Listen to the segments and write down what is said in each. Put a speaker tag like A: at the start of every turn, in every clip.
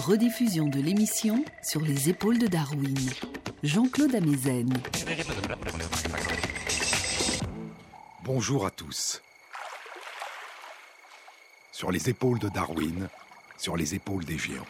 A: Rediffusion de l'émission sur les épaules de Darwin. Jean-Claude Amezen.
B: Bonjour à tous. Sur les épaules de Darwin, sur les épaules des géants.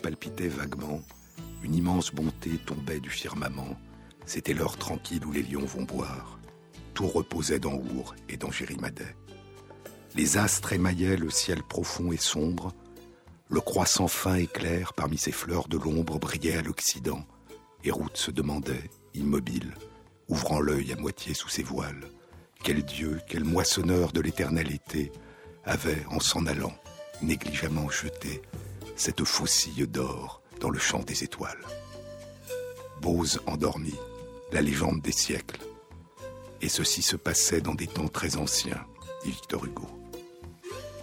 B: Palpitaient vaguement, une immense bonté tombait du firmament, c'était l'heure tranquille où les lions vont boire. Tout reposait dans Our et dans Jérimadet. Les astres émaillaient le ciel profond et sombre, le croissant fin et clair parmi ces fleurs de l'ombre brillait à l'Occident, et Route se demandait, immobile, ouvrant l'œil à moitié sous ses voiles, quel dieu, quel moissonneur de l'éternel été avait, en s'en allant, négligemment jeté cette faucille d'or dans le champ des étoiles. Bose endormi, la légende des siècles. Et ceci se passait dans des temps très anciens, dit Victor Hugo.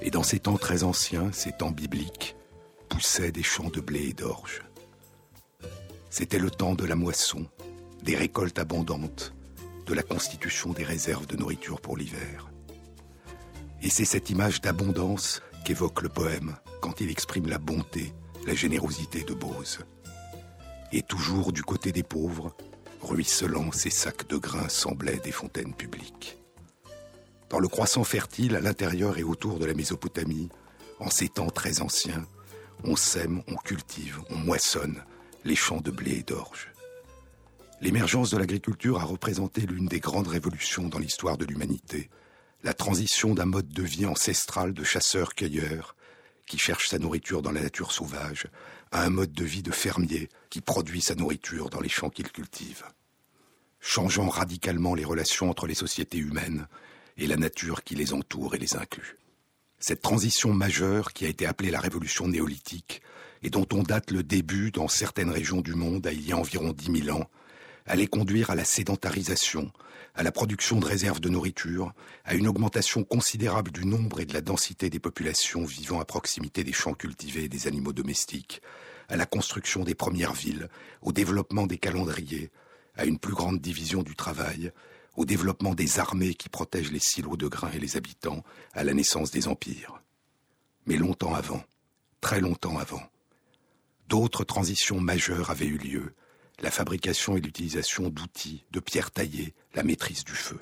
B: Et dans ces temps très anciens, ces temps bibliques, poussaient des champs de blé et d'orge. C'était le temps de la moisson, des récoltes abondantes, de la constitution des réserves de nourriture pour l'hiver. Et c'est cette image d'abondance qu'évoque le poème quand il exprime la bonté, la générosité de Bose. Et toujours du côté des pauvres, ruisselants ces sacs de grains semblaient des fontaines publiques. Dans le croissant fertile à l'intérieur et autour de la Mésopotamie, en ces temps très anciens, on sème, on cultive, on moissonne les champs de blé et d'orge. L'émergence de l'agriculture a représenté l'une des grandes révolutions dans l'histoire de l'humanité, la transition d'un mode de vie ancestral de chasseur-cueilleur qui cherche sa nourriture dans la nature sauvage à un mode de vie de fermier qui produit sa nourriture dans les champs qu'il cultive. Changeant radicalement les relations entre les sociétés humaines et la nature qui les entoure et les inclut. Cette transition majeure qui a été appelée la révolution néolithique et dont on date le début dans certaines régions du monde à il y a environ dix mille ans, allait conduire à la sédentarisation, à la production de réserves de nourriture, à une augmentation considérable du nombre et de la densité des populations vivant à proximité des champs cultivés et des animaux domestiques, à la construction des premières villes, au développement des calendriers, à une plus grande division du travail, au développement des armées qui protègent les silos de grains et les habitants, à la naissance des empires. Mais longtemps avant, très longtemps avant, d'autres transitions majeures avaient eu lieu, la fabrication et l'utilisation d'outils, de pierres taillées, la maîtrise du feu,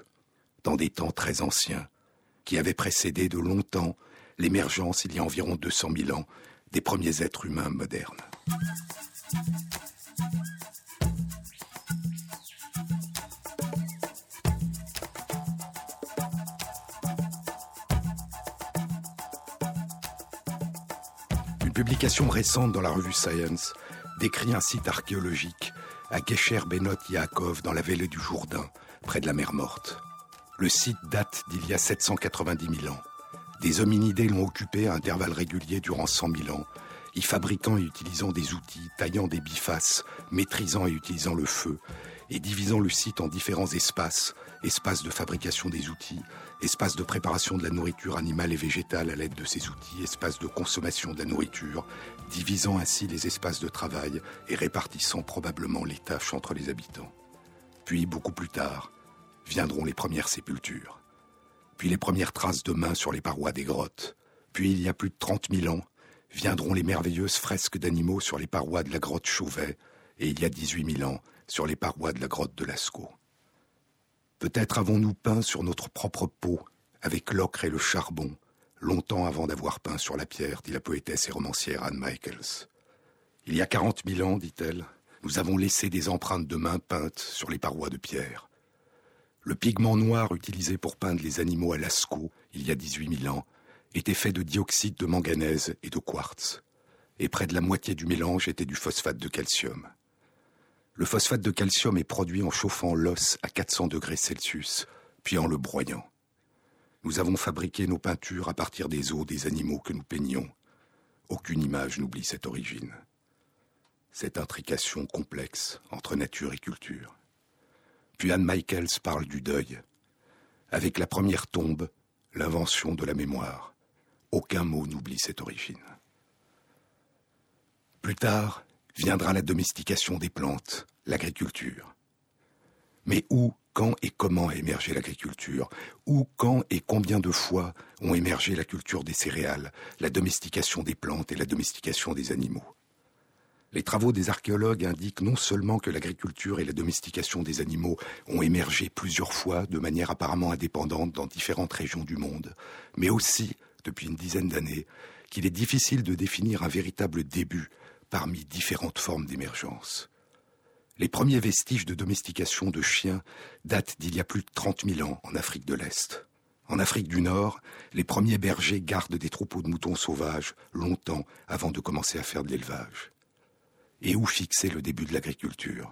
B: dans des temps très anciens, qui avaient précédé de longtemps l'émergence, il y a environ 200 000 ans, des premiers êtres humains modernes. Une publication récente dans la revue Science décrit un site archéologique à Kesher Benot Yaakov dans la vallée du Jourdain, près de la mer Morte. Le site date d'il y a 790 000 ans. Des hominidés l'ont occupé à intervalles réguliers durant 100 000 ans, y fabriquant et utilisant des outils, taillant des bifaces, maîtrisant et utilisant le feu, et divisant le site en différents espaces, espaces de fabrication des outils, espaces de préparation de la nourriture animale et végétale à l'aide de ces outils, espaces de consommation de la nourriture, divisant ainsi les espaces de travail et répartissant probablement les tâches entre les habitants. Puis, beaucoup plus tard, viendront les premières sépultures, puis les premières traces de mains sur les parois des grottes, puis, il y a plus de trente mille ans, viendront les merveilleuses fresques d'animaux sur les parois de la grotte Chauvet, et il y a dix-huit mille ans, sur les parois de la grotte de Lascaux. Peut-être avons-nous peint sur notre propre peau, avec l'ocre et le charbon, longtemps avant d'avoir peint sur la pierre, dit la poétesse et romancière Anne Michaels. Il y a quarante mille ans, dit-elle, nous avons laissé des empreintes de mains peintes sur les parois de pierre. Le pigment noir utilisé pour peindre les animaux à Lascaux, il y a dix-huit mille ans, était fait de dioxyde de manganèse et de quartz, et près de la moitié du mélange était du phosphate de calcium. Le phosphate de calcium est produit en chauffant l'os à 400 degrés Celsius, puis en le broyant. Nous avons fabriqué nos peintures à partir des os des animaux que nous peignons. Aucune image n'oublie cette origine. Cette intrication complexe entre nature et culture. Puis Anne Michaels parle du deuil. Avec la première tombe, l'invention de la mémoire. Aucun mot n'oublie cette origine. Plus tard viendra la domestication des plantes, l'agriculture. Mais où, quand et comment a émergé l'agriculture? Où, quand et combien de fois ont émergé la culture des céréales, la domestication des plantes et la domestication des animaux? Les travaux des archéologues indiquent non seulement que l'agriculture et la domestication des animaux ont émergé plusieurs fois de manière apparemment indépendante dans différentes régions du monde, mais aussi, depuis une dizaine d'années, qu'il est difficile de définir un véritable début parmi différentes formes d'émergence. Les premiers vestiges de domestication de chiens datent d'il y a plus de 30 000 ans en Afrique de l'Est. En Afrique du Nord, les premiers bergers gardent des troupeaux de moutons sauvages longtemps avant de commencer à faire de l'élevage et où fixer le début de l'agriculture?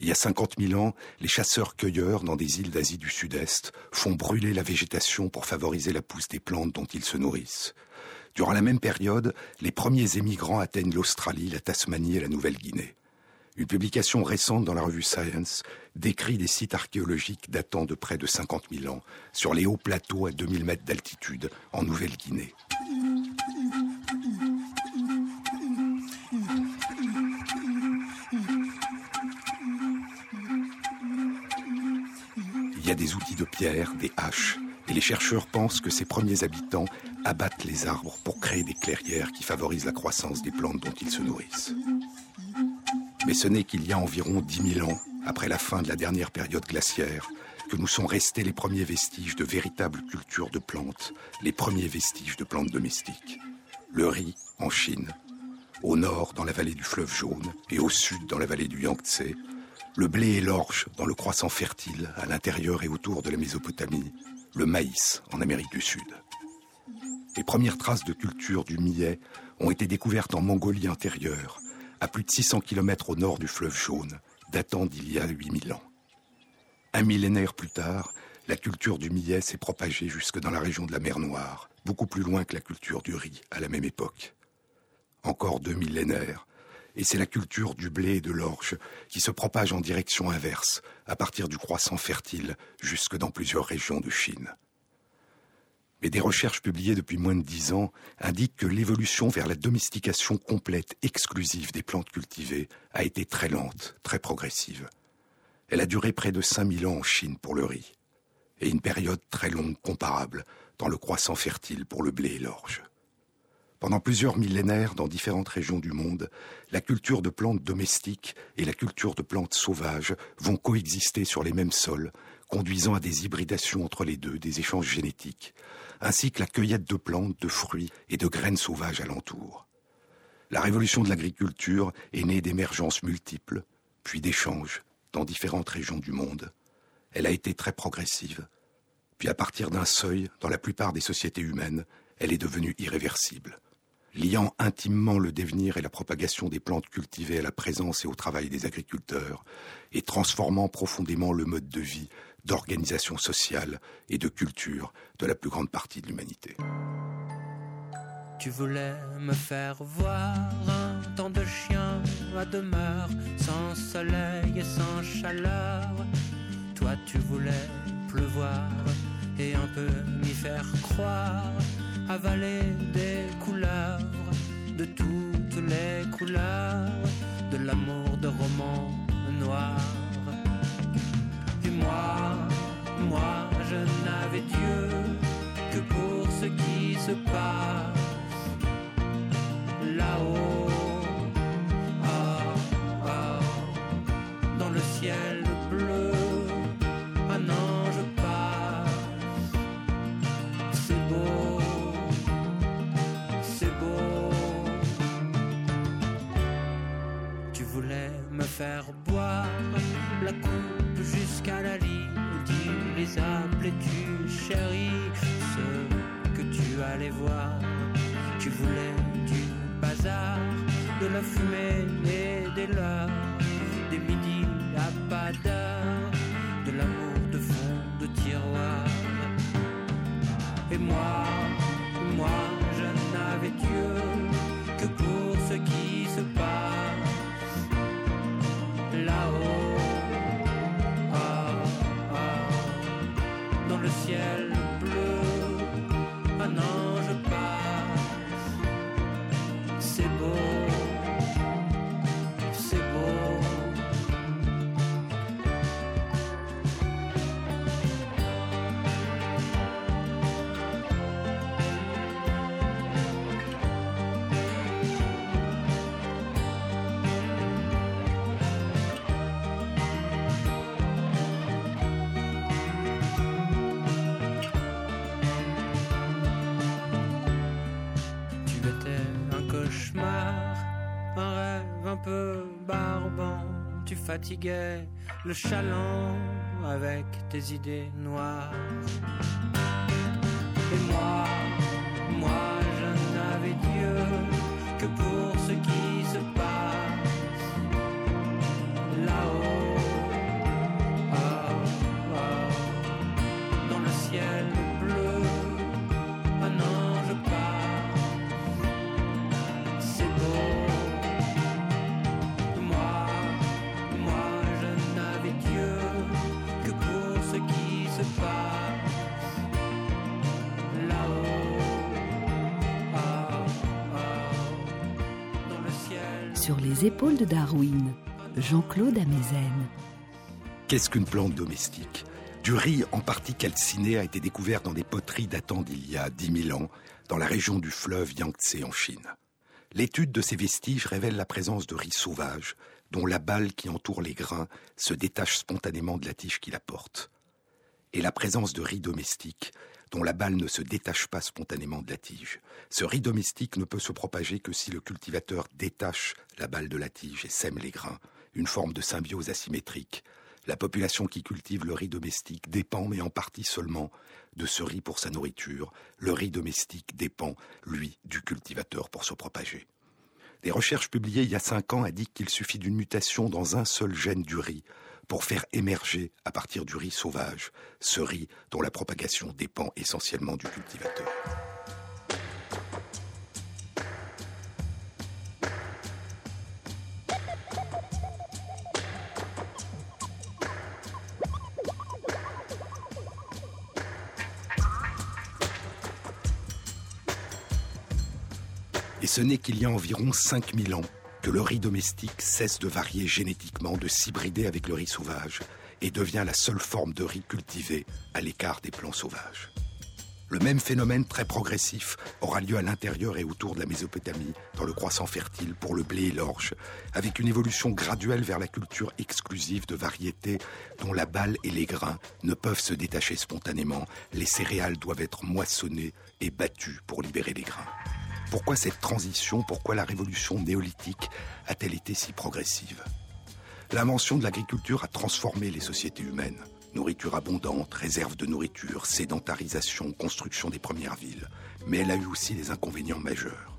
B: Il y a 50 000 ans, les chasseurs-cueilleurs dans des îles d'Asie du Sud-Est font brûler la végétation pour favoriser la pousse des plantes dont ils se nourrissent. Durant la même période, les premiers émigrants atteignent l'Australie, la Tasmanie et la Nouvelle-Guinée. Une publication récente dans la revue Science décrit des sites archéologiques datant de près de 50 000 ans sur les hauts plateaux à 2000 mètres d'altitude en Nouvelle-Guinée. Il y a des outils de pierre, des haches, et les chercheurs pensent que ces premiers habitants abattent les arbres pour créer des clairières qui favorisent la croissance des plantes dont ils se nourrissent. Mais ce n'est qu'il y a environ 10 000 ans, après la fin de la dernière période glaciaire, que nous sont restés les premiers vestiges de véritables cultures de plantes, les premiers vestiges de plantes domestiques. Le riz en Chine, au nord dans la vallée du fleuve jaune et au sud dans la vallée du Yangtze, le blé et l'orge dans le croissant fertile à l'intérieur et autour de la Mésopotamie, le maïs en Amérique du Sud. Les premières traces de culture du millet ont été découvertes en Mongolie intérieure, à plus de 600 km au nord du fleuve jaune, datant d'il y a 8000 ans. Un millénaire plus tard, la culture du millet s'est propagée jusque dans la région de la mer Noire, beaucoup plus loin que la culture du riz à la même époque. Encore deux millénaires, et c'est la culture du blé et de l'orge qui se propage en direction inverse, à partir du croissant fertile jusque dans plusieurs régions de Chine. Mais des recherches publiées depuis moins de dix ans indiquent que l'évolution vers la domestication complète exclusive des plantes cultivées a été très lente, très progressive. Elle a duré près de 5000 ans en Chine pour le riz, et une période très longue comparable dans le croissant fertile pour le blé et l'orge. Pendant plusieurs millénaires, dans différentes régions du monde, la culture de plantes domestiques et la culture de plantes sauvages vont coexister sur les mêmes sols, conduisant à des hybridations entre les deux, des échanges génétiques, ainsi que la cueillette de plantes, de fruits et de graines sauvages alentour. La révolution de l'agriculture est née d'émergences multiples, puis d'échanges dans différentes régions du monde. Elle a été très progressive. Puis à partir d'un seuil, dans la plupart des sociétés humaines, elle est devenue irréversible liant intimement le devenir et la propagation des plantes cultivées à la présence et au travail des agriculteurs, et transformant profondément le mode de vie, d'organisation sociale et de culture de la plus grande partie de l'humanité.
C: Tu voulais me faire voir un temps de chien à demeure, sans soleil et sans chaleur. Toi, tu voulais pleuvoir et un peu m'y faire croire avaler des couleurs, de toutes les couleurs, de l'amour de roman noir. Moi, moi, je n'avais Dieu que pour ce qui se passe là-haut, ah, ah, dans le ciel bleu. Un ange faire boire la coupe jusqu'à la les appelais-tu chérie, ce que tu allais voir. Tu voulais du bazar, de la fumée et des leurs, des midis à pas Le chaland avec tes idées noires. Et moi, moi
A: Sur les épaules de Darwin, Jean-Claude Amezen.
B: Qu'est-ce qu'une plante domestique? Du riz en partie calciné a été découvert dans des poteries datant d'il y a 10 000 ans, dans la région du fleuve Yangtze en Chine. L'étude de ces vestiges révèle la présence de riz sauvage, dont la balle qui entoure les grains se détache spontanément de la tige qui la porte. Et la présence de riz domestique, dont la balle ne se détache pas spontanément de la tige. Ce riz domestique ne peut se propager que si le cultivateur détache la balle de la tige et sème les grains, une forme de symbiose asymétrique. La population qui cultive le riz domestique dépend, mais en partie seulement, de ce riz pour sa nourriture. Le riz domestique dépend, lui, du cultivateur pour se propager. Des recherches publiées il y a cinq ans indiquent qu'il suffit d'une mutation dans un seul gène du riz pour faire émerger, à partir du riz sauvage, ce riz dont la propagation dépend essentiellement du cultivateur. Et ce n'est qu'il y a environ 5000 ans le riz domestique cesse de varier génétiquement, de s'hybrider avec le riz sauvage et devient la seule forme de riz cultivée à l'écart des plants sauvages. Le même phénomène très progressif aura lieu à l'intérieur et autour de la Mésopotamie, dans le croissant fertile pour le blé et l'orge, avec une évolution graduelle vers la culture exclusive de variétés dont la balle et les grains ne peuvent se détacher spontanément. Les céréales doivent être moissonnées et battues pour libérer les grains. Pourquoi cette transition, pourquoi la révolution néolithique a-t-elle été si progressive? L'invention de l'agriculture a transformé les sociétés humaines. Nourriture abondante, réserve de nourriture, sédentarisation, construction des premières villes. Mais elle a eu aussi des inconvénients majeurs,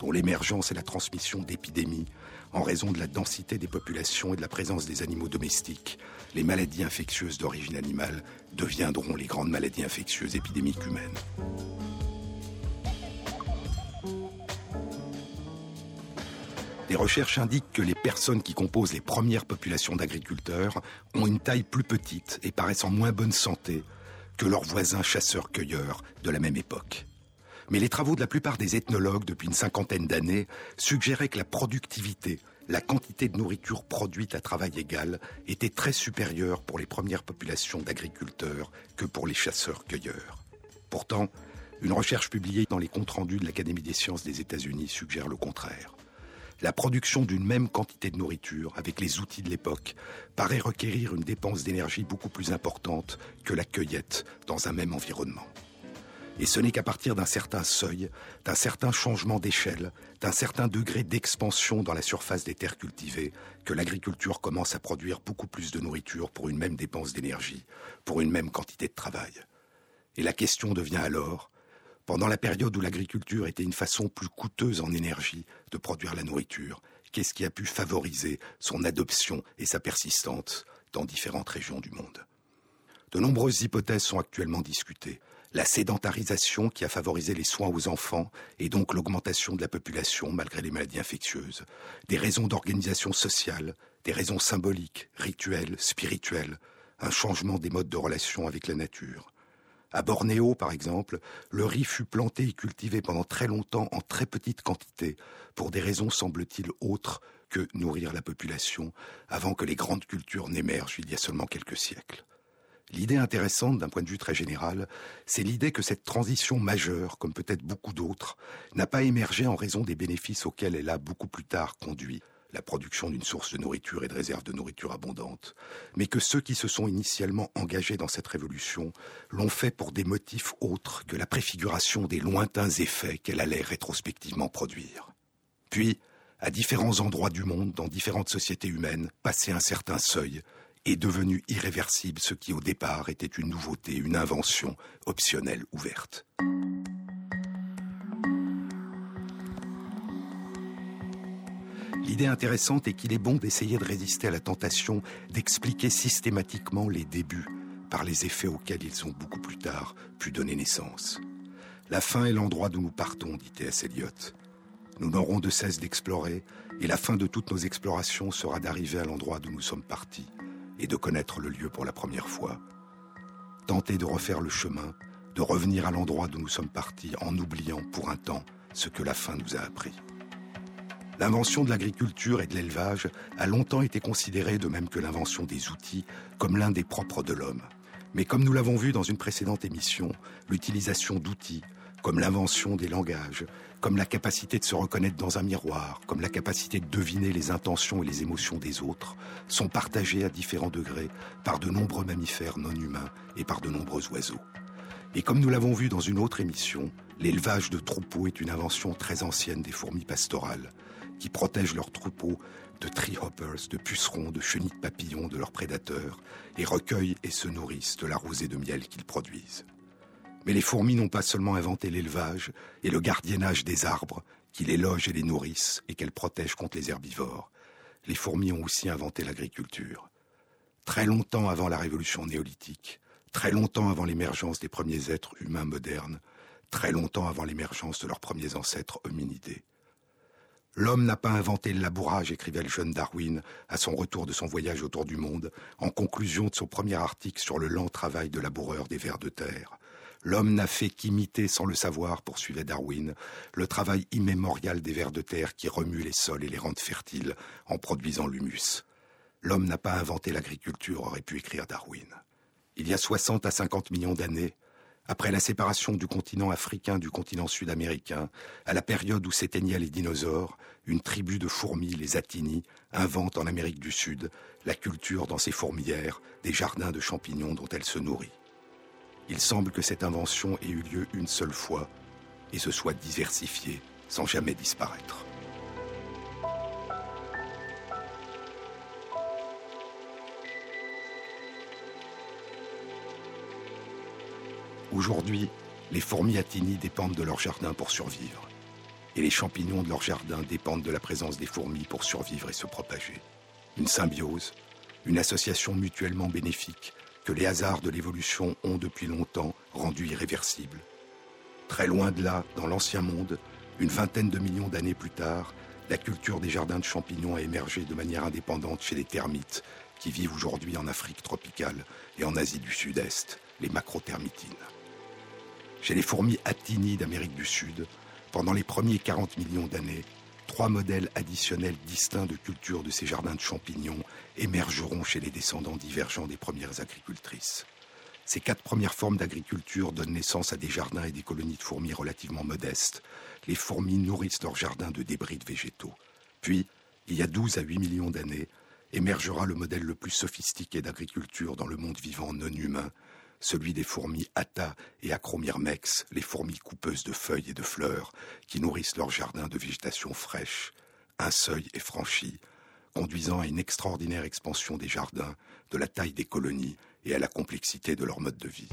B: dont l'émergence et la transmission d'épidémies en raison de la densité des populations et de la présence des animaux domestiques. Les maladies infectieuses d'origine animale deviendront les grandes maladies infectieuses épidémiques humaines. Des recherches indiquent que les personnes qui composent les premières populations d'agriculteurs ont une taille plus petite et paraissent en moins bonne santé que leurs voisins chasseurs-cueilleurs de la même époque. Mais les travaux de la plupart des ethnologues depuis une cinquantaine d'années suggéraient que la productivité, la quantité de nourriture produite à travail égal était très supérieure pour les premières populations d'agriculteurs que pour les chasseurs-cueilleurs. Pourtant, une recherche publiée dans les comptes rendus de l'Académie des sciences des États-Unis suggère le contraire la production d'une même quantité de nourriture, avec les outils de l'époque, paraît requérir une dépense d'énergie beaucoup plus importante que la cueillette dans un même environnement. Et ce n'est qu'à partir d'un certain seuil, d'un certain changement d'échelle, d'un certain degré d'expansion dans la surface des terres cultivées, que l'agriculture commence à produire beaucoup plus de nourriture pour une même dépense d'énergie, pour une même quantité de travail. Et la question devient alors, pendant la période où l'agriculture était une façon plus coûteuse en énergie de produire la nourriture, qu'est-ce qui a pu favoriser son adoption et sa persistance dans différentes régions du monde? De nombreuses hypothèses sont actuellement discutées. La sédentarisation qui a favorisé les soins aux enfants et donc l'augmentation de la population malgré les maladies infectieuses. Des raisons d'organisation sociale, des raisons symboliques, rituelles, spirituelles, un changement des modes de relation avec la nature à Bornéo, par exemple, le riz fut planté et cultivé pendant très longtemps en très petite quantité, pour des raisons semble-t-il autres que nourrir la population, avant que les grandes cultures n'émergent il y a seulement quelques siècles. L'idée intéressante d'un point de vue très général, c'est l'idée que cette transition majeure, comme peut-être beaucoup d'autres, n'a pas émergé en raison des bénéfices auxquels elle a beaucoup plus tard conduit, la production d'une source de nourriture et de réserves de nourriture abondante, mais que ceux qui se sont initialement engagés dans cette révolution l'ont fait pour des motifs autres que la préfiguration des lointains effets qu'elle allait rétrospectivement produire. Puis, à différents endroits du monde, dans différentes sociétés humaines, passer un certain seuil, est devenu irréversible ce qui au départ était une nouveauté, une invention optionnelle ouverte. L'idée intéressante est qu'il est bon d'essayer de résister à la tentation d'expliquer systématiquement les débuts par les effets auxquels ils ont beaucoup plus tard pu donner naissance. La fin est l'endroit d'où nous partons, dit T.S. Eliot. Nous n'aurons de cesse d'explorer, et la fin de toutes nos explorations sera d'arriver à l'endroit d'où nous sommes partis et de connaître le lieu pour la première fois. Tenter de refaire le chemin, de revenir à l'endroit d'où nous sommes partis en oubliant pour un temps ce que la fin nous a appris. L'invention de l'agriculture et de l'élevage a longtemps été considérée, de même que l'invention des outils, comme l'un des propres de l'homme. Mais comme nous l'avons vu dans une précédente émission, l'utilisation d'outils, comme l'invention des langages, comme la capacité de se reconnaître dans un miroir, comme la capacité de deviner les intentions et les émotions des autres, sont partagées à différents degrés par de nombreux mammifères non humains et par de nombreux oiseaux. Et comme nous l'avons vu dans une autre émission, l'élevage de troupeaux est une invention très ancienne des fourmis pastorales, qui protègent leurs troupeaux de treehoppers, de pucerons, de chenilles de papillons de leurs prédateurs, et recueillent et se nourrissent de la rosée de miel qu'ils produisent. Mais les fourmis n'ont pas seulement inventé l'élevage et le gardiennage des arbres, qui les logent et les nourrissent et qu'elles protègent contre les herbivores. Les fourmis ont aussi inventé l'agriculture. Très longtemps avant la révolution néolithique, très longtemps avant l'émergence des premiers êtres humains modernes, très longtemps avant l'émergence de leurs premiers ancêtres hominidés. L'homme n'a pas inventé le labourage, écrivait le jeune Darwin à son retour de son voyage autour du monde, en conclusion de son premier article sur le lent travail de laboureur des vers de terre. L'homme n'a fait qu'imiter, sans le savoir, poursuivait Darwin, le travail immémorial des vers de terre qui remuent les sols et les rendent fertiles en produisant l'humus. L'homme n'a pas inventé l'agriculture, aurait pu écrire Darwin. Il y a 60 à 50 millions d'années, après la séparation du continent africain du continent sud-américain, à la période où s'éteignaient les dinosaures, une tribu de fourmis, les Atini, invente en Amérique du Sud la culture dans ses fourmilières des jardins de champignons dont elle se nourrit. Il semble que cette invention ait eu lieu une seule fois et se soit diversifiée sans jamais disparaître. Aujourd'hui, les fourmis atini dépendent de leur jardin pour survivre. Et les champignons de leur jardin dépendent de la présence des fourmis pour survivre et se propager. Une symbiose, une association mutuellement bénéfique que les hasards de l'évolution ont depuis longtemps rendu irréversible. Très loin de là, dans l'ancien monde, une vingtaine de millions d'années plus tard, la culture des jardins de champignons a émergé de manière indépendante chez les termites, qui vivent aujourd'hui en Afrique tropicale et en Asie du Sud-Est, les macrothermitines. Chez les fourmis Attini d'Amérique du Sud, pendant les premiers 40 millions d'années, trois modèles additionnels distincts de culture de ces jardins de champignons émergeront chez les descendants divergents des premières agricultrices. Ces quatre premières formes d'agriculture donnent naissance à des jardins et des colonies de fourmis relativement modestes. Les fourmis nourrissent leurs jardins de débris de végétaux. Puis, il y a 12 à 8 millions d'années, émergera le modèle le plus sophistiqué d'agriculture dans le monde vivant non humain, celui des fourmis Atta et Acromyrmex, les fourmis coupeuses de feuilles et de fleurs, qui nourrissent leurs jardins de végétation fraîche. Un seuil est franchi, conduisant à une extraordinaire expansion des jardins, de la taille des colonies et à la complexité de leur mode de vie.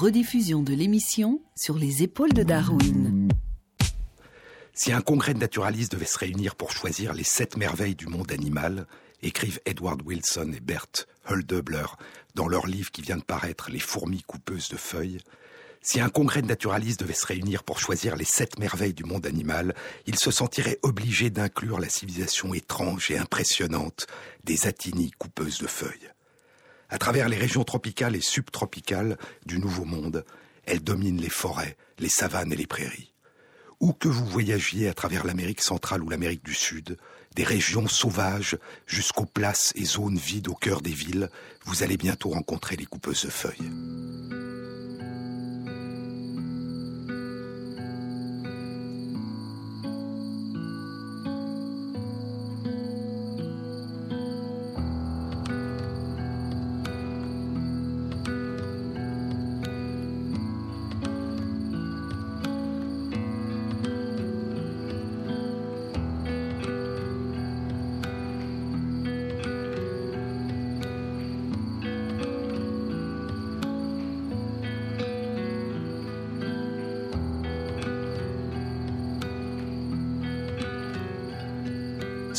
A: Rediffusion de l'émission sur les épaules de Darwin.
B: Si un congrès de naturalistes devait se réunir pour choisir les sept merveilles du monde animal, écrivent Edward Wilson et Bert Huldebler dans leur livre qui vient de paraître Les fourmis coupeuses de feuilles, si un congrès de naturalistes devait se réunir pour choisir les sept merveilles du monde animal, il se sentirait obligé d'inclure la civilisation étrange et impressionnante des atinies coupeuses de feuilles. À travers les régions tropicales et subtropicales du Nouveau Monde, elle domine les forêts, les savanes et les prairies. Où que vous voyagiez à travers l'Amérique centrale ou l'Amérique du Sud, des régions sauvages jusqu'aux places et zones vides au cœur des villes, vous allez bientôt rencontrer les coupeuses de feuilles.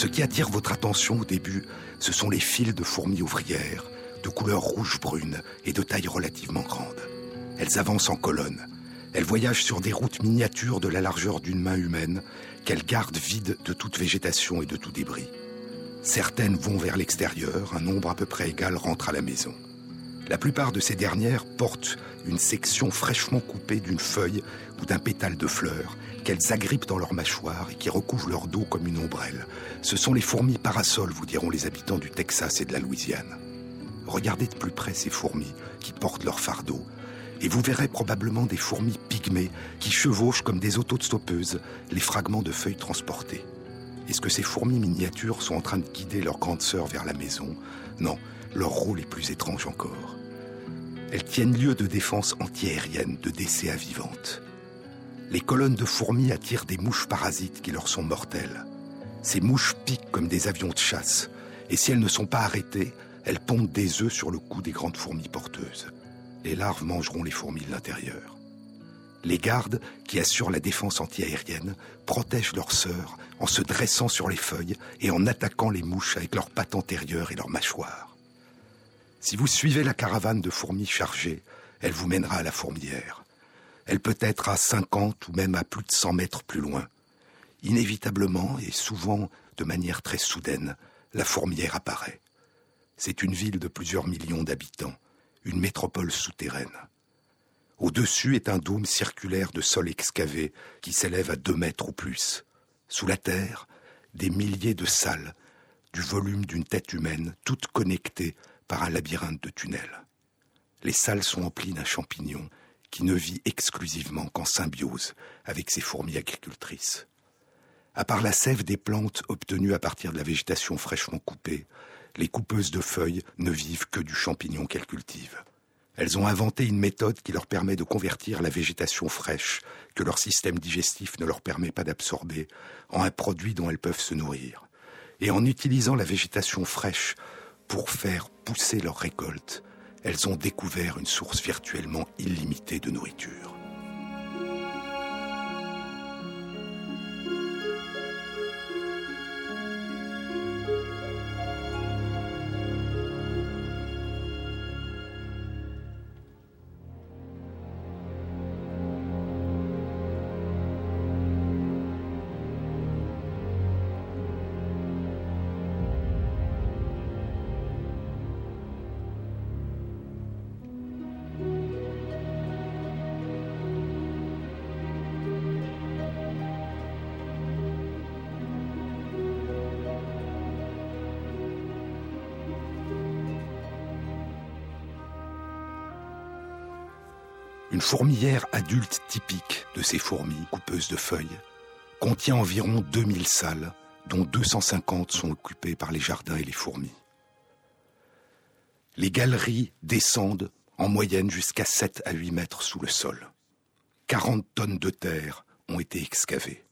B: Ce qui attire votre attention au début, ce sont les fils de fourmis ouvrières, de couleur rouge-brune et de taille relativement grande. Elles avancent en colonne. Elles voyagent sur des routes miniatures de la largeur d'une main humaine, qu'elles gardent vides de toute végétation et de tout débris. Certaines vont vers l'extérieur, un nombre à peu près égal rentre à la maison. La plupart de ces dernières portent une section fraîchement coupée d'une feuille ou d'un pétale de fleur qu'elles agrippent dans leur mâchoire et qui recouvrent leur dos comme une ombrelle. Ce sont les fourmis parasols, vous diront les habitants du Texas et de la Louisiane. Regardez de plus près ces fourmis qui portent leur fardeau, et vous verrez probablement des fourmis pygmées qui chevauchent comme des autostoppeuses les fragments de feuilles transportés. Est-ce que ces fourmis miniatures sont en train de guider leur grande sœur vers la maison? Non, leur rôle est plus étrange encore. Elles tiennent lieu de défense antiaérienne, de décès à vivante les colonnes de fourmis attirent des mouches parasites qui leur sont mortelles. Ces mouches piquent comme des avions de chasse, et si elles ne sont pas arrêtées, elles pondent des œufs sur le cou des grandes fourmis porteuses. Les larves mangeront les fourmis de l'intérieur. Les gardes, qui assurent la défense antiaérienne, protègent leurs sœurs en se dressant sur les feuilles et en attaquant les mouches avec leurs pattes antérieures et leurs mâchoires. Si vous suivez la caravane de fourmis chargées, elle vous mènera à la fourmière. Elle peut être à 50 ou même à plus de 100 mètres plus loin. Inévitablement, et souvent de manière très soudaine, la fourmière apparaît. C'est une ville de plusieurs millions d'habitants, une métropole souterraine. Au-dessus est un dôme circulaire de sol excavé qui s'élève à deux mètres ou plus. Sous la terre, des milliers de salles, du volume d'une tête humaine, toutes connectées par un labyrinthe de tunnels. Les salles sont emplies d'un champignon qui ne vit exclusivement qu'en symbiose avec ses fourmis agricultrices. À part la sève des plantes obtenues à partir de la végétation fraîchement coupée, les coupeuses de feuilles ne vivent que du champignon qu'elles cultivent. Elles ont inventé une méthode qui leur permet de convertir la végétation fraîche, que leur système digestif ne leur permet pas d'absorber, en un produit dont elles peuvent se nourrir. Et en utilisant la végétation fraîche pour faire pousser leur récolte, elles ont découvert une source virtuellement illimitée de nourriture. Fourmilière adulte typique de ces fourmis coupeuses de feuilles contient environ 2000 salles, dont 250 sont occupées par les jardins et les fourmis. Les galeries descendent en moyenne jusqu'à 7 à 8 mètres sous le sol. 40 tonnes de terre ont été excavées.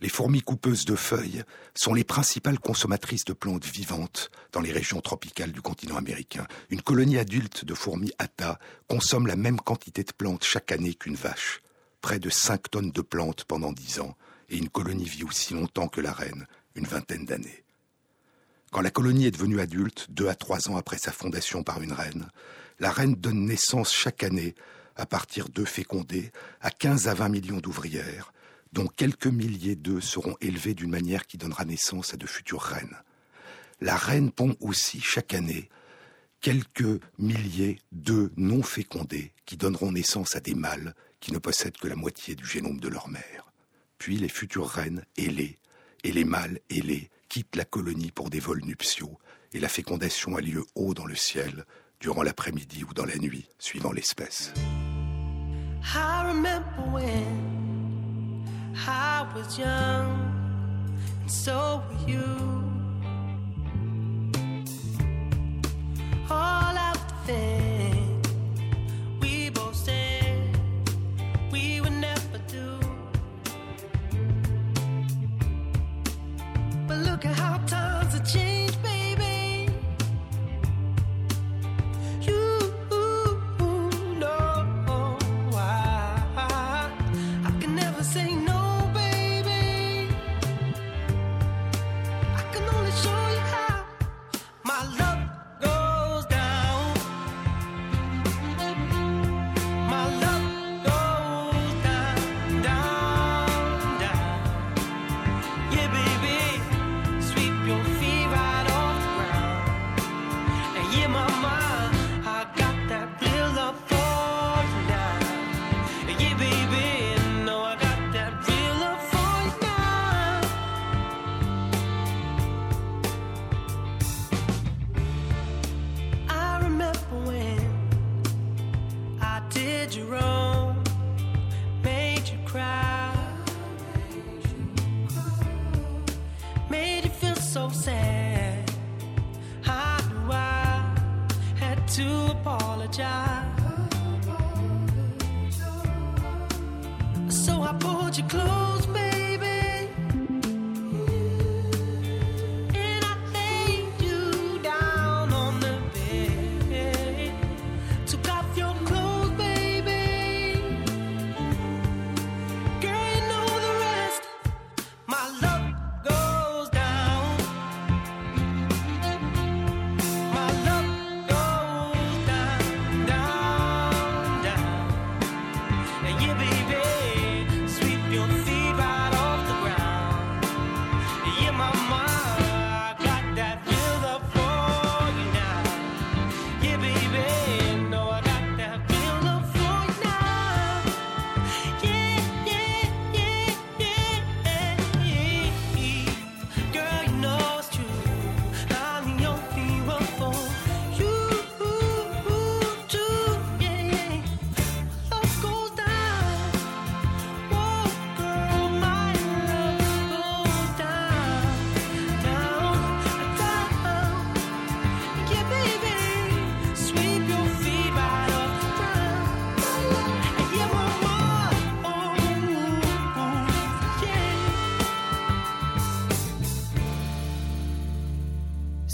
B: Les fourmis coupeuses de feuilles sont les principales consommatrices de plantes vivantes dans les régions tropicales du continent américain. Une colonie adulte de fourmis atta consomme la même quantité de plantes chaque année qu'une vache, près de 5 tonnes de plantes pendant 10 ans, et une colonie vit aussi longtemps que la reine, une vingtaine d'années. Quand la colonie est devenue adulte, deux à trois ans après sa fondation par une reine, la reine donne naissance chaque année, à partir d'œufs fécondés, à 15 à 20 millions d'ouvrières, dont quelques milliers d'œufs seront élevés d'une manière qui donnera naissance à de futures reines. La reine pond aussi chaque année quelques milliers d'œufs non fécondés qui donneront naissance à des mâles qui ne possèdent que la moitié du génome de leur mère. Puis les futures reines ailées et les mâles ailés quittent la colonie pour des vols nuptiaux et la fécondation a lieu haut dans le ciel durant l'après-midi ou dans la nuit, suivant l'espèce.
D: Was young, and so were you. All out the thing we both said we would never do. But look at how times have changed,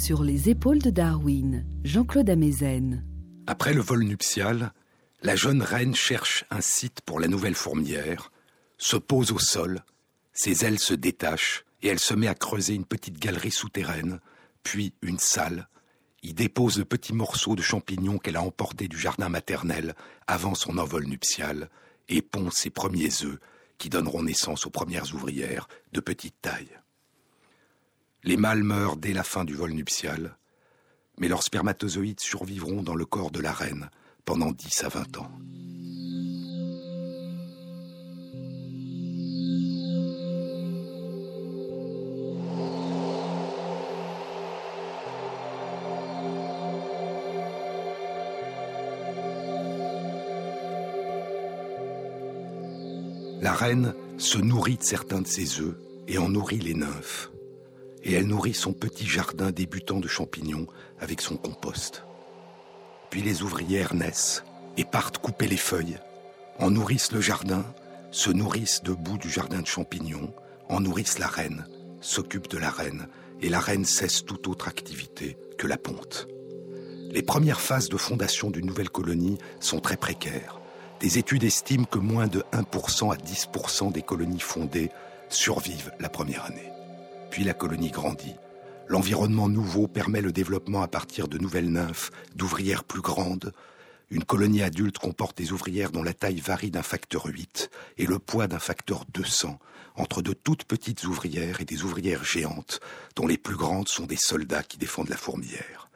A: Sur les épaules de Darwin, Jean-Claude Amezen.
B: Après le vol nuptial, la jeune reine cherche un site pour la nouvelle fourmière, se pose au sol, ses ailes se détachent et elle se met à creuser une petite galerie souterraine, puis une salle, y dépose le petit morceau de champignon qu'elle a emporté du jardin maternel avant son envol nuptial et pond ses premiers œufs qui donneront naissance aux premières ouvrières de petite taille. Les mâles meurent dès la fin du vol nuptial, mais leurs spermatozoïdes survivront dans le corps de la reine pendant 10 à 20 ans. La reine se nourrit de certains de ses œufs et en nourrit les nymphes. Et elle nourrit son petit jardin débutant de champignons avec son compost. Puis les ouvrières naissent et partent couper les feuilles, en nourrissent le jardin, se nourrissent debout du jardin de champignons, en nourrissent la reine, s'occupent de la reine, et la reine cesse toute autre activité que la ponte. Les premières phases de fondation d'une nouvelle colonie sont très précaires. Des études estiment que moins de 1% à 10% des colonies fondées survivent la première année. Puis la colonie grandit. L'environnement nouveau permet le développement à partir de nouvelles nymphes, d'ouvrières plus grandes. Une colonie adulte comporte des ouvrières dont la taille varie d'un facteur 8 et le poids d'un facteur 200, entre de toutes petites ouvrières et des ouvrières géantes, dont les plus grandes sont des soldats qui défendent la fourmilière.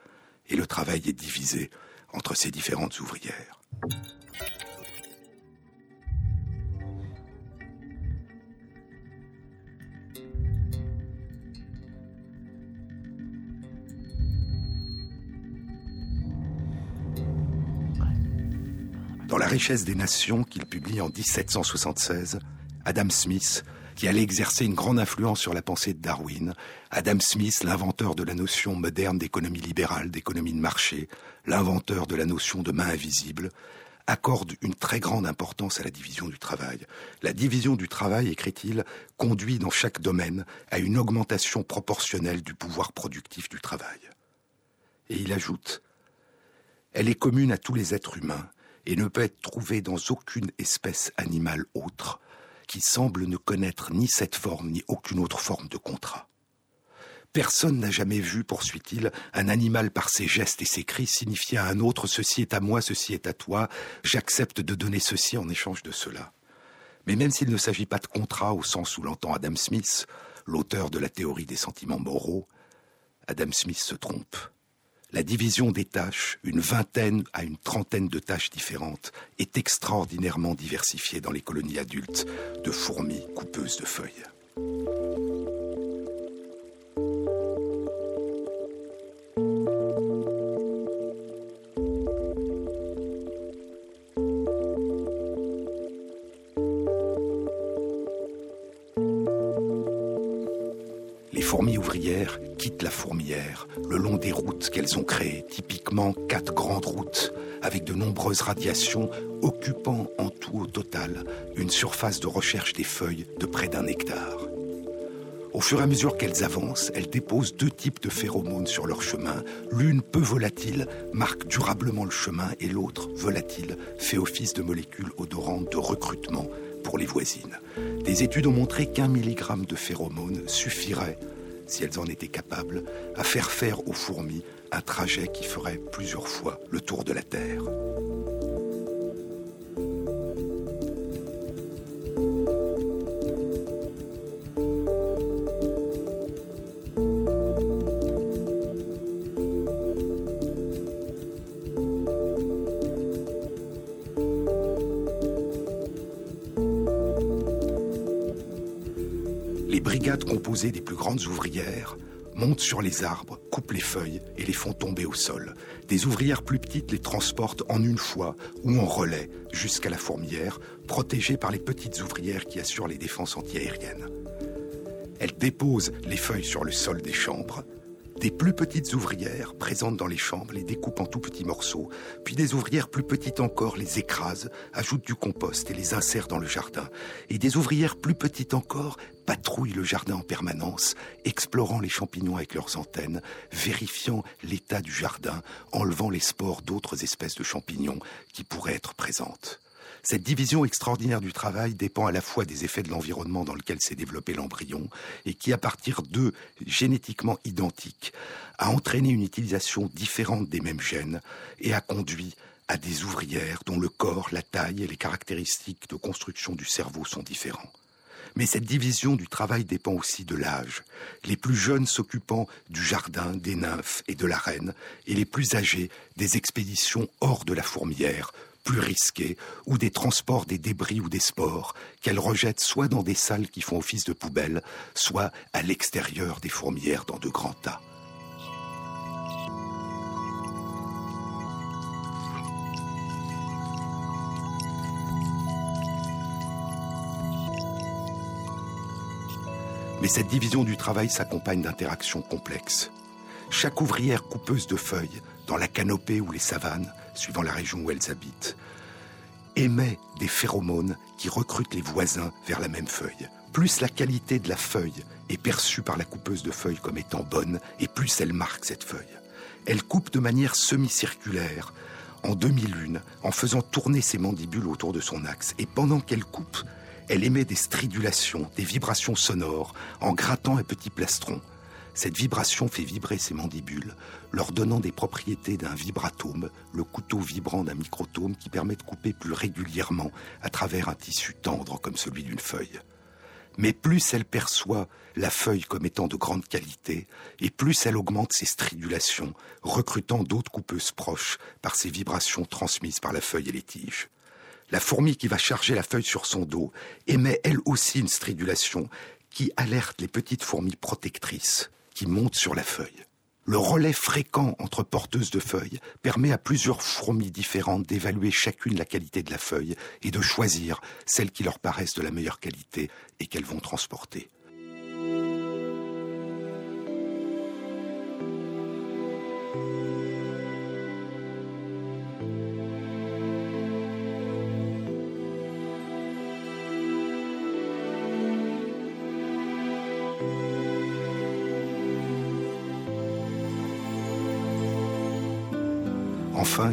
B: Et le travail est divisé entre ces différentes ouvrières. Dans La richesse des nations qu'il publie en 1776, Adam Smith, qui allait exercer une grande influence sur la pensée de Darwin, Adam Smith, l'inventeur de la notion moderne d'économie libérale, d'économie de marché, l'inventeur de la notion de main invisible, accorde une très grande importance à la division du travail. La division du travail, écrit-il, conduit dans chaque domaine à une augmentation proportionnelle du pouvoir productif du travail. Et il ajoute, Elle est commune à tous les êtres humains et ne peut être trouvée dans aucune espèce animale autre qui semble ne connaître ni cette forme ni aucune autre forme de contrat. Personne n'a jamais vu, poursuit-il, un animal par ses gestes et ses cris signifier à un autre ceci est à moi, ceci est à toi, j'accepte de donner ceci en échange de cela. Mais même s'il ne s'agit pas de contrat au sens où l'entend Adam Smith, l'auteur de la théorie des sentiments moraux, Adam Smith se trompe. La division des tâches, une vingtaine à une trentaine de tâches différentes, est extraordinairement diversifiée dans les colonies adultes de fourmis coupeuses de feuilles. Les fourmis ouvrières quittent la fourmilière le routes qu'elles ont créées, typiquement quatre grandes routes, avec de nombreuses radiations, occupant en tout au total une surface de recherche des feuilles de près d'un hectare. Au fur et à mesure qu'elles avancent, elles déposent deux types de phéromones sur leur chemin. L'une peu volatile marque durablement le chemin et l'autre, volatile, fait office de molécule odorante de recrutement pour les voisines. Des études ont montré qu'un milligramme de phéromones suffirait, si elles en étaient capables, à faire faire aux fourmis un trajet qui ferait plusieurs fois le tour de la Terre. Des plus grandes ouvrières montent sur les arbres, coupent les feuilles et les font tomber au sol. Des ouvrières plus petites les transportent en une fois ou en relais jusqu'à la fourmilière, protégées par les petites ouvrières qui assurent les défenses antiaériennes. Elles déposent les feuilles sur le sol des chambres, Des plus petites ouvrières, présentes dans les chambres, les découpent en tout petits morceaux, puis des ouvrières plus petites encore les écrasent, ajoutent du compost et les insèrent dans le jardin. Et des ouvrières plus petites encore patrouillent le jardin en permanence, explorant les champignons avec leurs antennes, vérifiant l'état du jardin, enlevant les spores d'autres espèces de champignons qui pourraient être présentes. Cette division extraordinaire du travail dépend à la fois des effets de l'environnement dans lequel s'est développé l'embryon et qui, à partir d'eux génétiquement identiques, a entraîné une utilisation différente des mêmes gènes et a conduit à des ouvrières dont le corps, la taille et les caractéristiques de construction du cerveau sont différents. Mais cette division du travail dépend aussi de l'âge, les plus jeunes s'occupant du jardin, des nymphes et de la reine, et les plus âgés des expéditions hors de la fourmière, plus risqués, ou des transports des débris ou des spores qu'elles rejettent soit dans des salles qui font office de poubelle, soit à l'extérieur des fourmières dans de grands tas. Mais cette division du travail s'accompagne d'interactions complexes. Chaque ouvrière coupeuse de feuilles, dans la canopée ou les savanes, suivant la région où elles habitent, émet des phéromones qui recrutent les voisins vers la même feuille. Plus la qualité de la feuille est perçue par la coupeuse de feuilles comme étant bonne, et plus elle marque cette feuille. Elle coupe de manière semi-circulaire, en demi-lune, en faisant tourner ses mandibules autour de son axe. Et pendant qu'elle coupe, elle émet des stridulations, des vibrations sonores, en grattant un petit plastron. Cette vibration fait vibrer ses mandibules, leur donnant des propriétés d'un vibratome, le couteau vibrant d'un microtome qui permet de couper plus régulièrement à travers un tissu tendre comme celui d'une feuille. Mais plus elle perçoit la feuille comme étant de grande qualité, et plus elle augmente ses stridulations, recrutant d'autres coupeuses proches par ces vibrations transmises par la feuille et les tiges. La fourmi qui va charger la feuille sur son dos émet elle aussi une stridulation qui alerte les petites fourmis protectrices qui montent sur la feuille. Le relais fréquent entre porteuses de feuilles permet à plusieurs fourmis différentes d'évaluer chacune la qualité de la feuille et de choisir celles qui leur paraissent de la meilleure qualité et qu'elles vont transporter.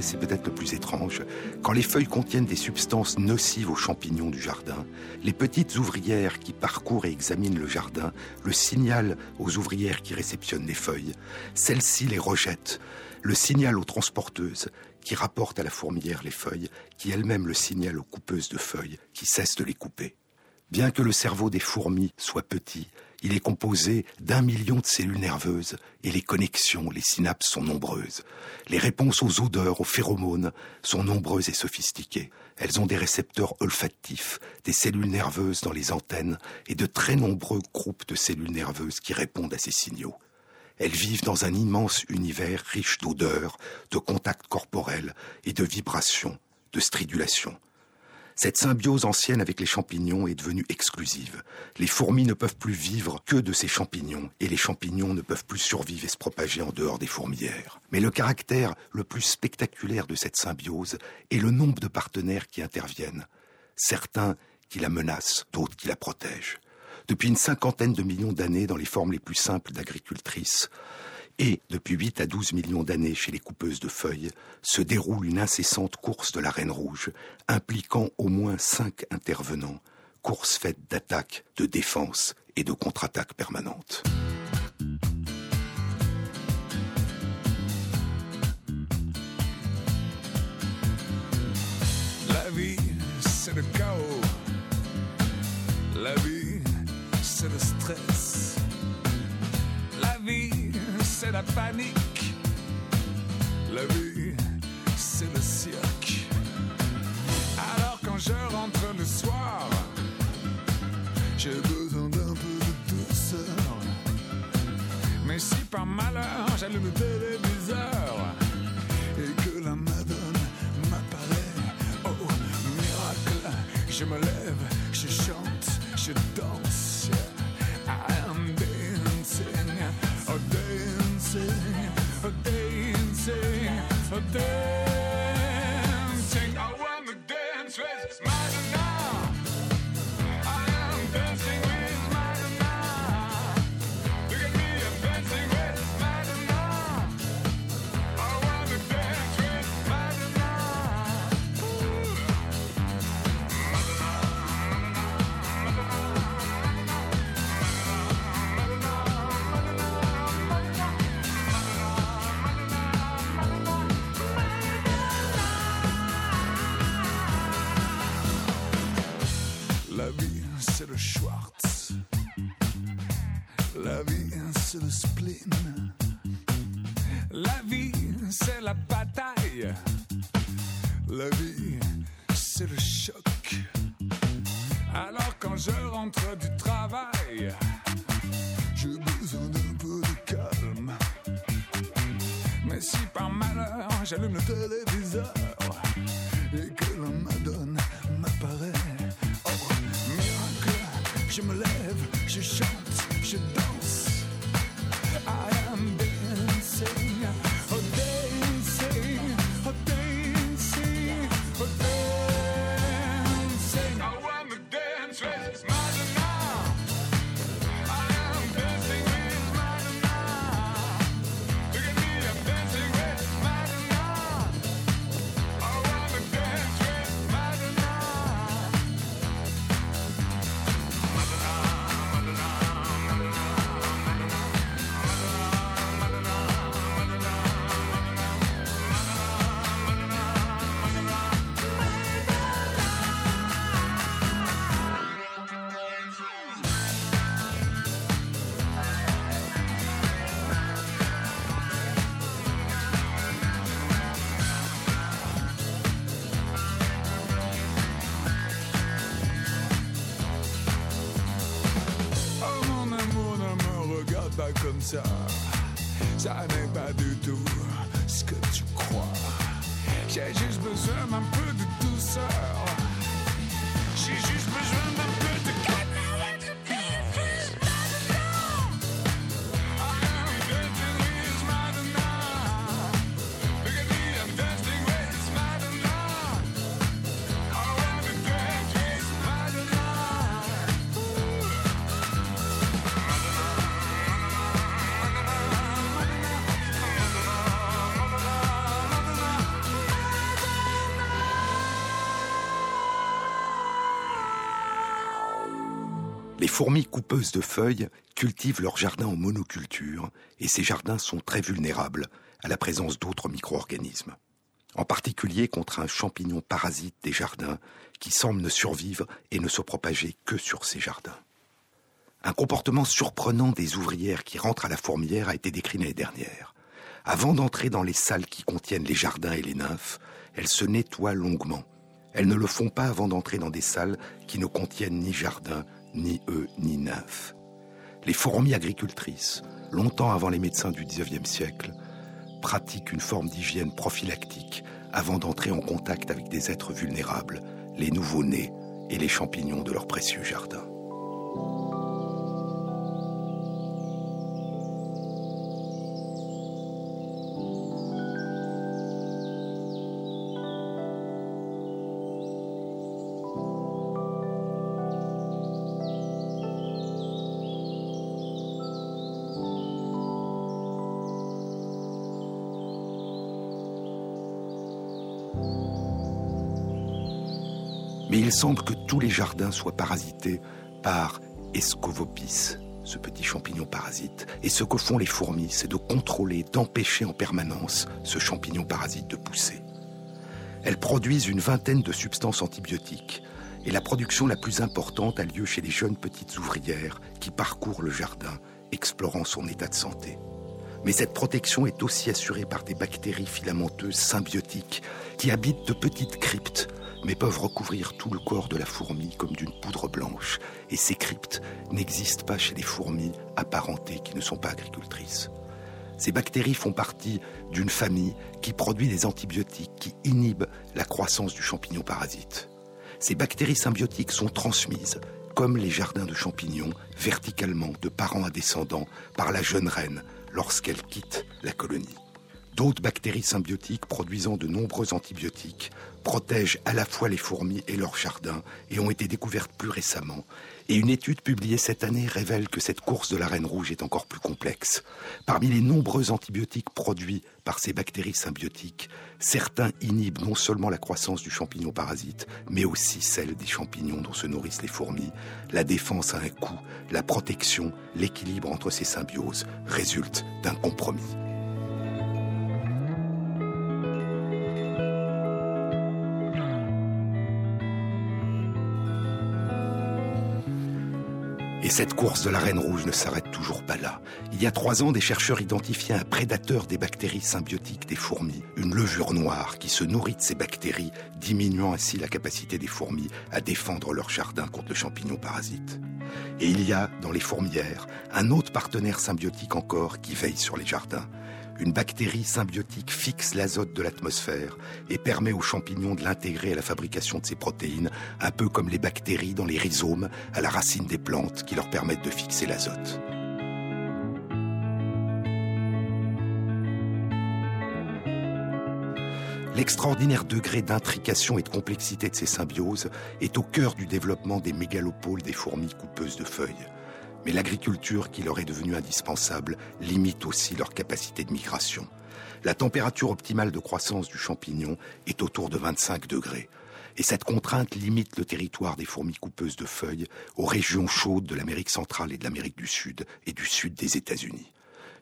B: C'est peut-être le plus étrange, quand les feuilles contiennent des substances nocives aux champignons du jardin, les petites ouvrières qui parcourent et examinent le jardin le signalent aux ouvrières qui réceptionnent les feuilles. Celles-ci les rejettent, le signalent aux transporteuses qui rapportent à la fourmilière les feuilles, qui elles-mêmes le signalent aux coupeuses de feuilles qui cessent de les couper. Bien que le cerveau des fourmis soit petit, il est composé d'un million de cellules nerveuses et les connexions, les synapses sont nombreuses. Les réponses aux odeurs, aux phéromones sont nombreuses et sophistiquées. Elles ont des récepteurs olfactifs, des cellules nerveuses dans les antennes et de très nombreux groupes de cellules nerveuses qui répondent à ces signaux. Elles vivent dans un immense univers riche d'odeurs, de contacts corporels et de vibrations, de stridulations. Cette symbiose ancienne avec les champignons est devenue exclusive. Les fourmis ne peuvent plus vivre que de ces champignons, et les champignons ne peuvent plus survivre et se propager en dehors des fourmilières. Mais le caractère le plus spectaculaire de cette symbiose est le nombre de partenaires qui interviennent. Certains qui la menacent, d'autres qui la protègent. Depuis une cinquantaine de millions d'années, dans les formes les plus simples d'agricultrices, et, depuis 8 à 12 millions d'années chez les coupeuses de feuilles, se déroule une incessante course de la Reine Rouge, impliquant au moins cinq intervenants, course faite d'attaques, de défense et de contre-attaques permanentes.
E: La panique. La vie, c'est le cirque. Alors quand je rentre le soir, j'ai besoin d'un peu de douceur. Mais si par malheur j'allume le téléviseur et que la madone m'apparaît, oh miracle, je me lève, je chante, je danse. after. Le spleen. La vie, c'est la bataille. La vie, c'est le choc. Alors quand je rentre du travail, j'ai besoin d'un peu de calme. Mais si par malheur j'allume le téléviseur et que la Madone m'apparaît, oh miracle, je me lève, je chante, je danse.
B: Les fourmis coupeuses de feuilles cultivent leurs jardins en monoculture et ces jardins sont très vulnérables à la présence d'autres micro-organismes. En particulier contre un champignon parasite des jardins qui semble ne survivre et ne se propager que sur ces jardins. Un comportement surprenant des ouvrières qui rentrent à la fourmilière a été décrit l'année dernière. Avant d'entrer dans les salles qui contiennent les jardins et les nymphes, elles se nettoient longuement. Elles ne le font pas avant d'entrer dans des salles qui ne contiennent ni jardins, ni œufs, ni nymphes. Les fourmis agricultrices, longtemps avant les médecins du XIXe siècle, pratiquent une forme d'hygiène prophylactique avant d'entrer en contact avec des êtres vulnérables, les nouveau-nés et les champignons de leur précieux jardin. Semble que tous les jardins soient parasités par Escovopis, ce petit champignon parasite. Et ce que font les fourmis, c'est de contrôler, d'empêcher en permanence ce champignon parasite de pousser. Elles produisent une vingtaine de substances antibiotiques. Et la production la plus importante a lieu chez les jeunes petites ouvrières qui parcourent le jardin, explorant son état de santé. Mais cette protection est aussi assurée par des bactéries filamenteuses symbiotiques qui habitent de petites cryptes, mais peuvent recouvrir tout le corps de la fourmi comme d'une poudre blanche. Et ces cryptes n'existent pas chez les fourmis apparentées qui ne sont pas agricultrices. Ces bactéries font partie d'une famille qui produit des antibiotiques qui inhibent la croissance du champignon parasite. Ces bactéries symbiotiques sont transmises, comme les jardins de champignons, verticalement, de parents à descendants, par la jeune reine lorsqu'elle quitte la colonie. D'autres bactéries symbiotiques produisant de nombreux antibiotiques protègent à la fois les fourmis et leurs jardins et ont été découvertes plus récemment. Et une étude publiée cette année révèle que cette course de la reine rouge est encore plus complexe. Parmi les nombreux antibiotiques produits par ces bactéries symbiotiques, certains inhibent non seulement la croissance du champignon parasite, mais aussi celle des champignons dont se nourrissent les fourmis. La défense a un coût, la protection, l'équilibre entre ces symbioses résulte d'un compromis. Cette course de la Reine Rouge ne s'arrête toujours pas là. Il y a trois ans, des chercheurs identifiaient un prédateur des bactéries symbiotiques des fourmis, une levure noire qui se nourrit de ces bactéries, diminuant ainsi la capacité des fourmis à défendre leur jardin contre le champignon parasite. Et il y a, dans les fourmières, un autre partenaire symbiotique encore qui veille sur les jardins, une bactérie symbiotique fixe l'azote de l'atmosphère et permet aux champignons de l'intégrer à la fabrication de ses protéines, un peu comme les bactéries dans les rhizomes à la racine des plantes qui leur permettent de fixer l'azote. L'extraordinaire degré d'intrication et de complexité de ces symbioses est au cœur du développement des mégalopoles des fourmis coupeuses de feuilles mais l'agriculture qui leur est devenue indispensable limite aussi leur capacité de migration. La température optimale de croissance du champignon est autour de 25 degrés. Et cette contrainte limite le territoire des fourmis coupeuses de feuilles aux régions chaudes de l'Amérique centrale et de l'Amérique du Sud et du sud des États-Unis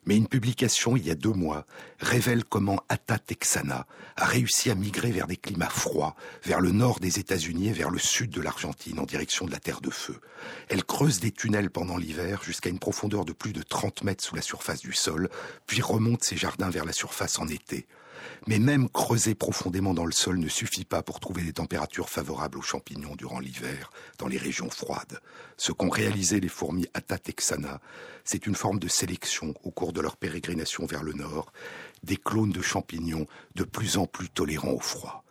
B: mais une publication il y a deux mois révèle comment Ata Texana a réussi à migrer vers des climats froids, vers le nord des États-Unis et vers le sud de l'Argentine en direction de la Terre de Feu. Elle creuse des tunnels pendant l'hiver jusqu'à une profondeur de plus de 30 mètres sous la surface du sol, puis remonte ses jardins vers la surface en été. Mais même creuser profondément dans le sol ne suffit pas pour trouver des températures favorables aux champignons durant l'hiver dans les régions froides. Ce qu'ont réalisé les fourmis Atatexana, c'est une forme de sélection au cours de leur pérégrination vers le nord, des clones de champignons de plus en plus tolérants au froid.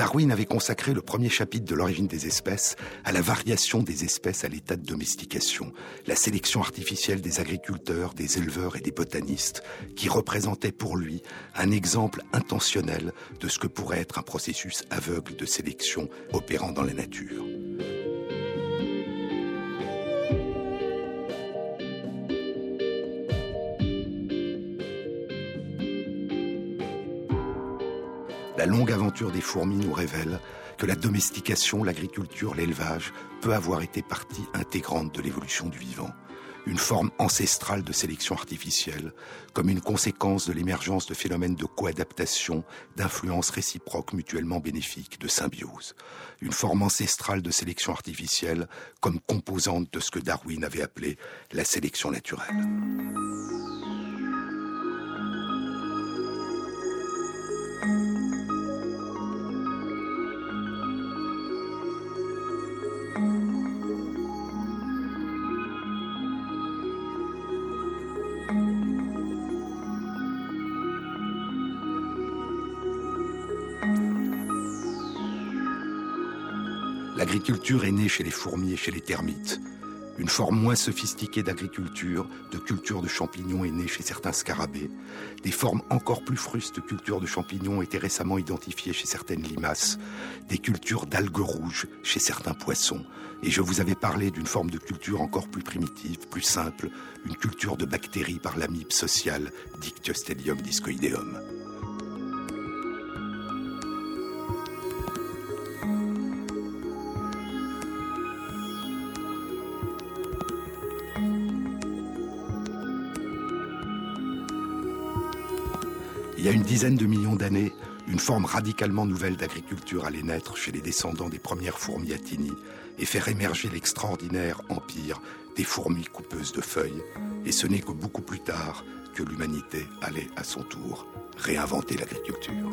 B: Darwin avait consacré le premier chapitre de l'origine des espèces à la variation des espèces à l'état de domestication, la sélection artificielle des agriculteurs, des éleveurs et des botanistes, qui représentait pour lui un exemple intentionnel de ce que pourrait être un processus aveugle de sélection opérant dans la nature. La longue aventure des fourmis nous révèle que la domestication, l'agriculture, l'élevage peut avoir été partie intégrante de l'évolution du vivant, une forme ancestrale de sélection artificielle, comme une conséquence de l'émergence de phénomènes de coadaptation, d'influence réciproque mutuellement bénéfique, de symbiose, une forme ancestrale de sélection artificielle comme composante de ce que Darwin avait appelé la sélection naturelle. L'agriculture est née chez les fourmis et chez les termites. Une forme moins sophistiquée d'agriculture, de culture de champignons est née chez certains scarabées. Des formes encore plus frustes de culture de champignons ont été récemment identifiées chez certaines limaces. Des cultures d'algues rouges chez certains poissons. Et je vous avais parlé d'une forme de culture encore plus primitive, plus simple, une culture de bactéries par l'amibe sociale Dictyostelium discoideum. A une dizaine de millions d'années, une forme radicalement nouvelle d'agriculture allait naître chez les descendants des premières fourmis atini et faire émerger l'extraordinaire empire des fourmis coupeuses de feuilles. Et ce n'est que beaucoup plus tard que l'humanité allait à son tour réinventer l'agriculture.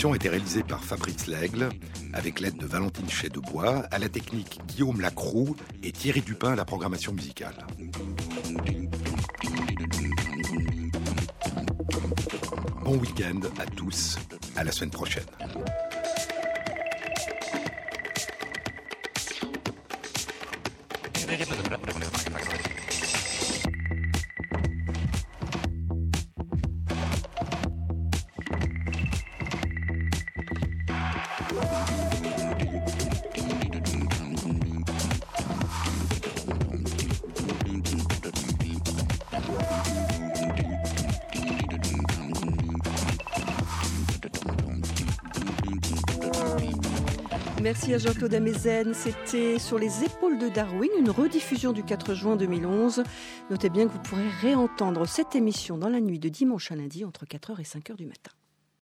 B: Émission été réalisée par Fabrice Lègle, avec l'aide de Valentine Chez-de-Bois, à la technique Guillaume Lacroux et Thierry Dupin à la programmation musicale. Bon week-end à tous, à la semaine prochaine.
F: Jean-Claude Amezen. C'était sur les épaules de Darwin, une rediffusion du 4 juin 2011. Notez bien que vous pourrez réentendre cette émission dans la nuit de dimanche à lundi entre 4h et 5h du matin.